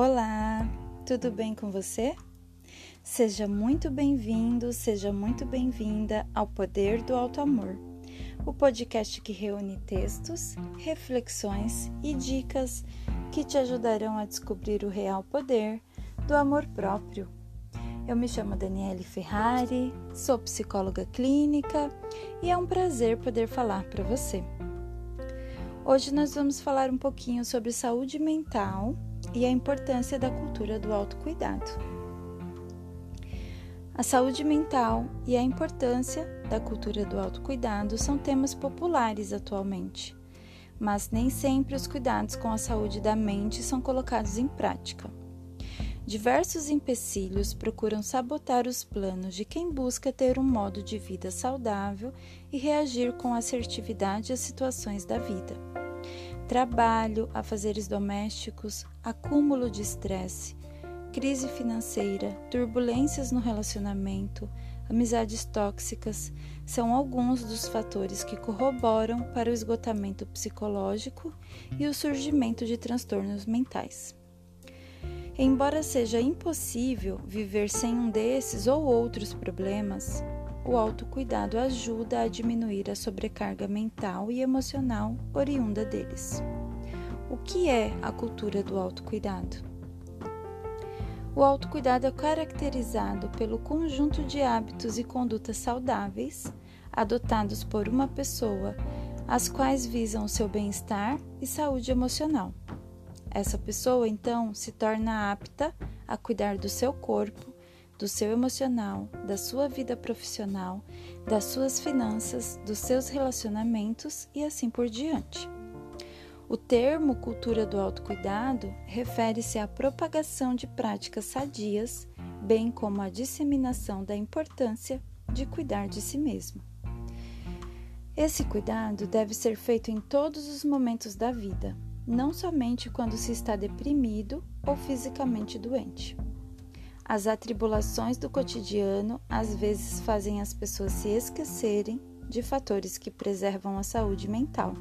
Olá, tudo bem com você? Seja muito bem-vindo, seja muito bem-vinda ao Poder do Alto Amor, o podcast que reúne textos, reflexões e dicas que te ajudarão a descobrir o real poder do amor próprio. Eu me chamo Daniele Ferrari, sou psicóloga clínica e é um prazer poder falar para você. Hoje nós vamos falar um pouquinho sobre saúde mental e a importância da cultura do autocuidado. A saúde mental e a importância da cultura do autocuidado são temas populares atualmente, mas nem sempre os cuidados com a saúde da mente são colocados em prática. Diversos empecilhos procuram sabotar os planos de quem busca ter um modo de vida saudável e reagir com assertividade às situações da vida trabalho, afazeres domésticos, acúmulo de estresse, crise financeira, turbulências no relacionamento, amizades tóxicas são alguns dos fatores que corroboram para o esgotamento psicológico e o surgimento de transtornos mentais. Embora seja impossível viver sem um desses ou outros problemas, o autocuidado ajuda a diminuir a sobrecarga mental e emocional oriunda deles. O que é a cultura do autocuidado? O autocuidado é caracterizado pelo conjunto de hábitos e condutas saudáveis adotados por uma pessoa, as quais visam seu bem-estar e saúde emocional. Essa pessoa, então, se torna apta a cuidar do seu corpo, do seu emocional, da sua vida profissional, das suas finanças, dos seus relacionamentos e assim por diante. O termo cultura do autocuidado refere-se à propagação de práticas sadias, bem como à disseminação da importância de cuidar de si mesmo. Esse cuidado deve ser feito em todos os momentos da vida, não somente quando se está deprimido ou fisicamente doente. As atribulações do cotidiano às vezes fazem as pessoas se esquecerem de fatores que preservam a saúde mental.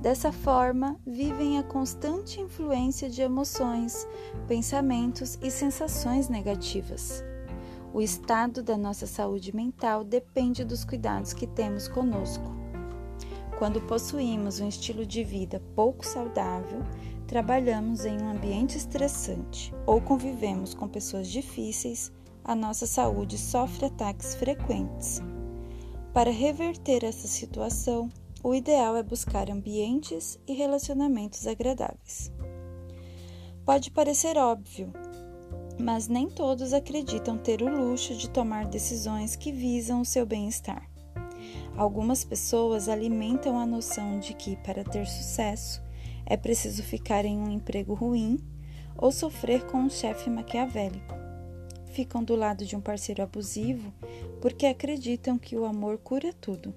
Dessa forma, vivem a constante influência de emoções, pensamentos e sensações negativas. O estado da nossa saúde mental depende dos cuidados que temos conosco. Quando possuímos um estilo de vida pouco saudável, trabalhamos em um ambiente estressante ou convivemos com pessoas difíceis, a nossa saúde sofre ataques frequentes. Para reverter essa situação, o ideal é buscar ambientes e relacionamentos agradáveis. Pode parecer óbvio, mas nem todos acreditam ter o luxo de tomar decisões que visam o seu bem-estar. Algumas pessoas alimentam a noção de que, para ter sucesso, é preciso ficar em um emprego ruim ou sofrer com um chefe maquiavélico. Ficam do lado de um parceiro abusivo porque acreditam que o amor cura tudo.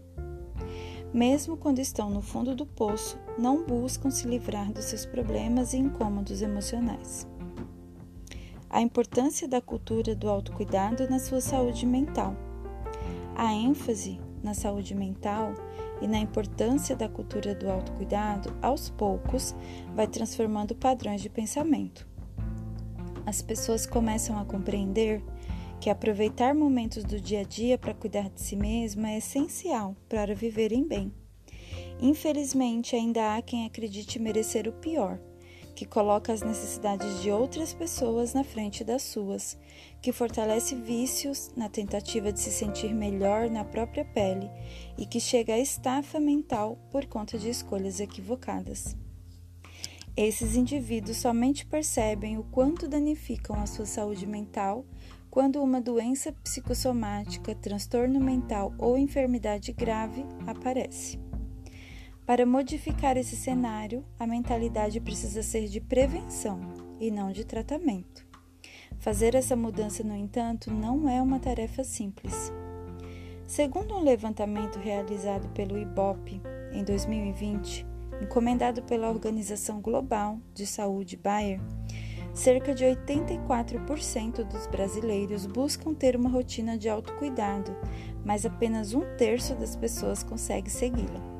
Mesmo quando estão no fundo do poço, não buscam se livrar dos seus problemas e incômodos emocionais. A importância da cultura do autocuidado na sua saúde mental. A ênfase na saúde mental e na importância da cultura do autocuidado, aos poucos, vai transformando padrões de pensamento. As pessoas começam a compreender que aproveitar momentos do dia a dia para cuidar de si mesma é essencial para viverem bem. Infelizmente, ainda há quem acredite merecer o pior que coloca as necessidades de outras pessoas na frente das suas, que fortalece vícios na tentativa de se sentir melhor na própria pele e que chega à estafa mental por conta de escolhas equivocadas. Esses indivíduos somente percebem o quanto danificam a sua saúde mental quando uma doença psicossomática, transtorno mental ou enfermidade grave aparece. Para modificar esse cenário, a mentalidade precisa ser de prevenção e não de tratamento. Fazer essa mudança, no entanto, não é uma tarefa simples. Segundo um levantamento realizado pelo IBOP em 2020, encomendado pela Organização Global de Saúde Bayer, cerca de 84% dos brasileiros buscam ter uma rotina de autocuidado, mas apenas um terço das pessoas consegue segui-la.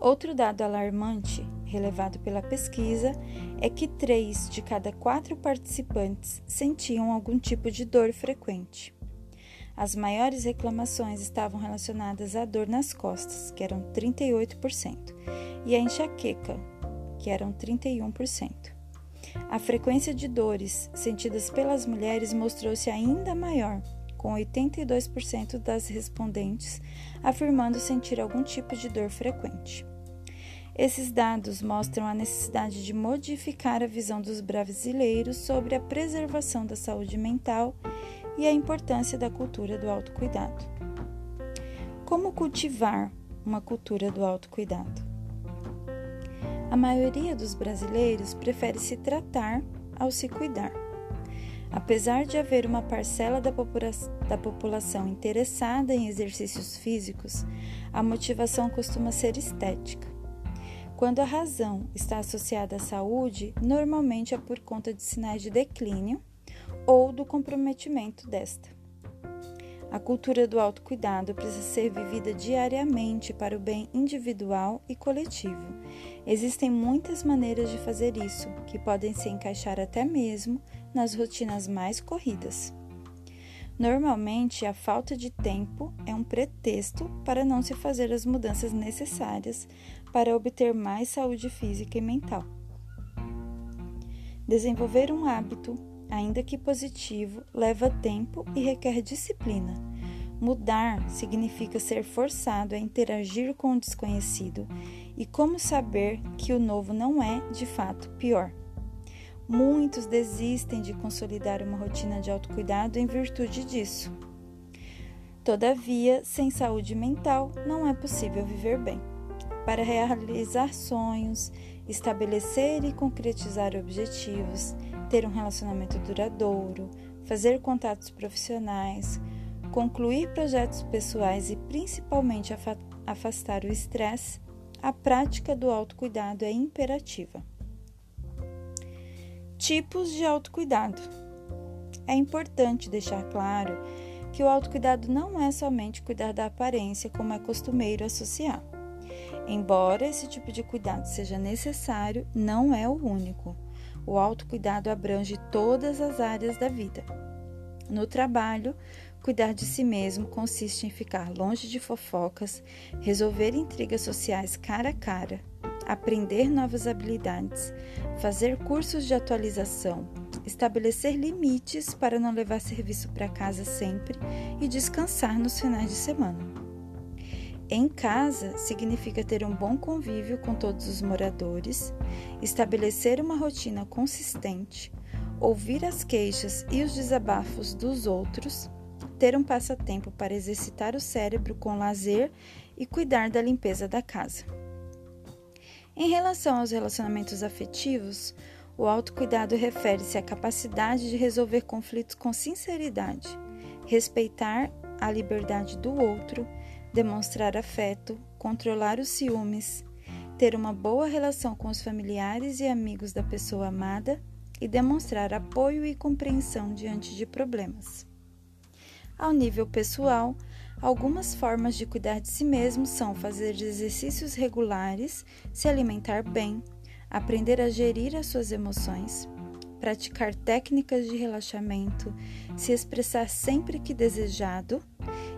Outro dado alarmante relevado pela pesquisa é que três de cada quatro participantes sentiam algum tipo de dor frequente. As maiores reclamações estavam relacionadas à dor nas costas, que eram 38%, e à enxaqueca, que eram 31%. A frequência de dores sentidas pelas mulheres mostrou-se ainda maior, com 82% das respondentes afirmando sentir algum tipo de dor frequente. Esses dados mostram a necessidade de modificar a visão dos brasileiros sobre a preservação da saúde mental e a importância da cultura do autocuidado. Como cultivar uma cultura do autocuidado? A maioria dos brasileiros prefere se tratar ao se cuidar. Apesar de haver uma parcela da, popula da população interessada em exercícios físicos, a motivação costuma ser estética. Quando a razão está associada à saúde, normalmente é por conta de sinais de declínio ou do comprometimento desta. A cultura do autocuidado precisa ser vivida diariamente para o bem individual e coletivo. Existem muitas maneiras de fazer isso, que podem se encaixar até mesmo nas rotinas mais corridas. Normalmente, a falta de tempo é um pretexto para não se fazer as mudanças necessárias para obter mais saúde física e mental. Desenvolver um hábito ainda que positivo, leva tempo e requer disciplina. Mudar significa ser forçado a interagir com o desconhecido e como saber que o novo não é, de fato, pior. Muitos desistem de consolidar uma rotina de autocuidado em virtude disso. Todavia, sem saúde mental, não é possível viver bem. Para realizar sonhos, estabelecer e concretizar objetivos, ter um relacionamento duradouro, fazer contatos profissionais, concluir projetos pessoais e principalmente afastar o estresse, a prática do autocuidado é imperativa. Tipos de autocuidado. É importante deixar claro que o autocuidado não é somente cuidar da aparência, como é costumeiro associar. Embora esse tipo de cuidado seja necessário, não é o único. O autocuidado abrange todas as áreas da vida. No trabalho, cuidar de si mesmo consiste em ficar longe de fofocas, resolver intrigas sociais cara a cara, aprender novas habilidades, fazer cursos de atualização, estabelecer limites para não levar serviço para casa sempre e descansar nos finais de semana. Em casa significa ter um bom convívio com todos os moradores, estabelecer uma rotina consistente, ouvir as queixas e os desabafos dos outros, ter um passatempo para exercitar o cérebro com lazer e cuidar da limpeza da casa. Em relação aos relacionamentos afetivos, o autocuidado refere-se à capacidade de resolver conflitos com sinceridade, respeitar a liberdade do outro demonstrar afeto, controlar os ciúmes, ter uma boa relação com os familiares e amigos da pessoa amada e demonstrar apoio e compreensão diante de problemas. Ao nível pessoal, algumas formas de cuidar de si mesmo são fazer exercícios regulares, se alimentar bem, aprender a gerir as suas emoções, praticar técnicas de relaxamento, se expressar sempre que desejado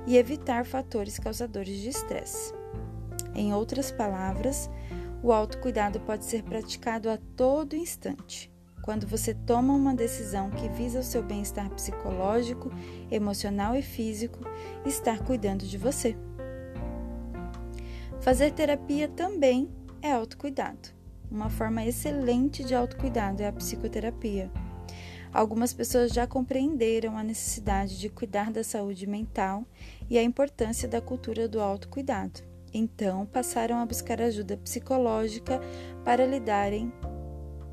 e evitar fatores causadores de estresse. Em outras palavras, o autocuidado pode ser praticado a todo instante. Quando você toma uma decisão que visa o seu bem-estar psicológico, emocional e físico, estar cuidando de você. Fazer terapia também é autocuidado. Uma forma excelente de autocuidado é a psicoterapia. Algumas pessoas já compreenderam a necessidade de cuidar da saúde mental e a importância da cultura do autocuidado. Então, passaram a buscar ajuda psicológica para lidarem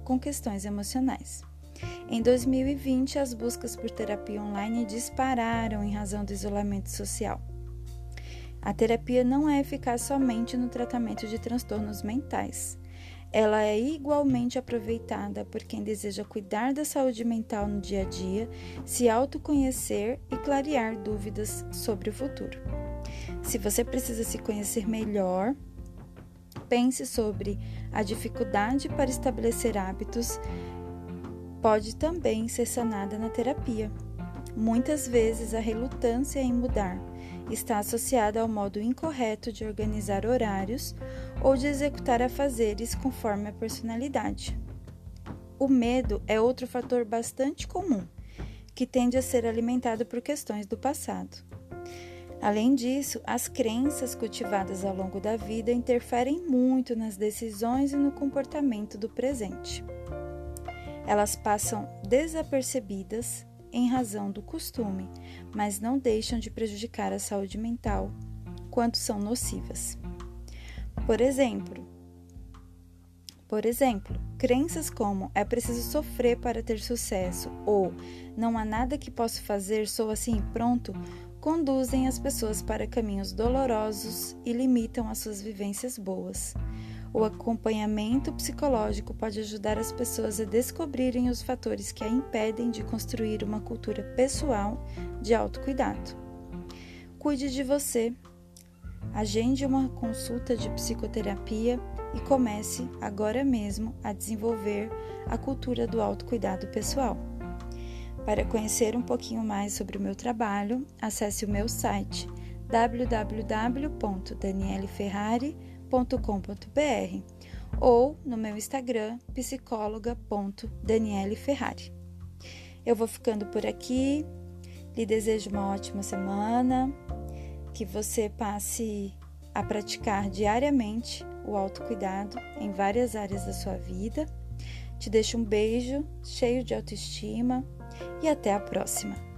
com questões emocionais. Em 2020, as buscas por terapia online dispararam em razão do isolamento social. A terapia não é eficaz somente no tratamento de transtornos mentais. Ela é igualmente aproveitada por quem deseja cuidar da saúde mental no dia a dia, se autoconhecer e clarear dúvidas sobre o futuro. Se você precisa se conhecer melhor, Pense sobre a dificuldade para estabelecer hábitos pode também ser sanada na terapia. Muitas vezes a relutância em mudar está associada ao modo incorreto de organizar horários ou de executar afazeres conforme a personalidade. O medo é outro fator bastante comum, que tende a ser alimentado por questões do passado. Além disso, as crenças cultivadas ao longo da vida interferem muito nas decisões e no comportamento do presente. Elas passam desapercebidas em razão do costume, mas não deixam de prejudicar a saúde mental quando são nocivas. Por exemplo, por exemplo, crenças como é preciso sofrer para ter sucesso ou não há nada que possa fazer, sou assim pronto, conduzem as pessoas para caminhos dolorosos e limitam as suas vivências boas. O acompanhamento psicológico pode ajudar as pessoas a descobrirem os fatores que a impedem de construir uma cultura pessoal de autocuidado. Cuide de você. Agende uma consulta de psicoterapia e comece agora mesmo a desenvolver a cultura do autocuidado pessoal. Para conhecer um pouquinho mais sobre o meu trabalho, acesse o meu site www.danieleferrari.com.br ou no meu Instagram psicóloga.danieleferrari. Eu vou ficando por aqui. Lhe desejo uma ótima semana, que você passe a praticar diariamente o autocuidado em várias áreas da sua vida. Te deixo um beijo cheio de autoestima e até a próxima!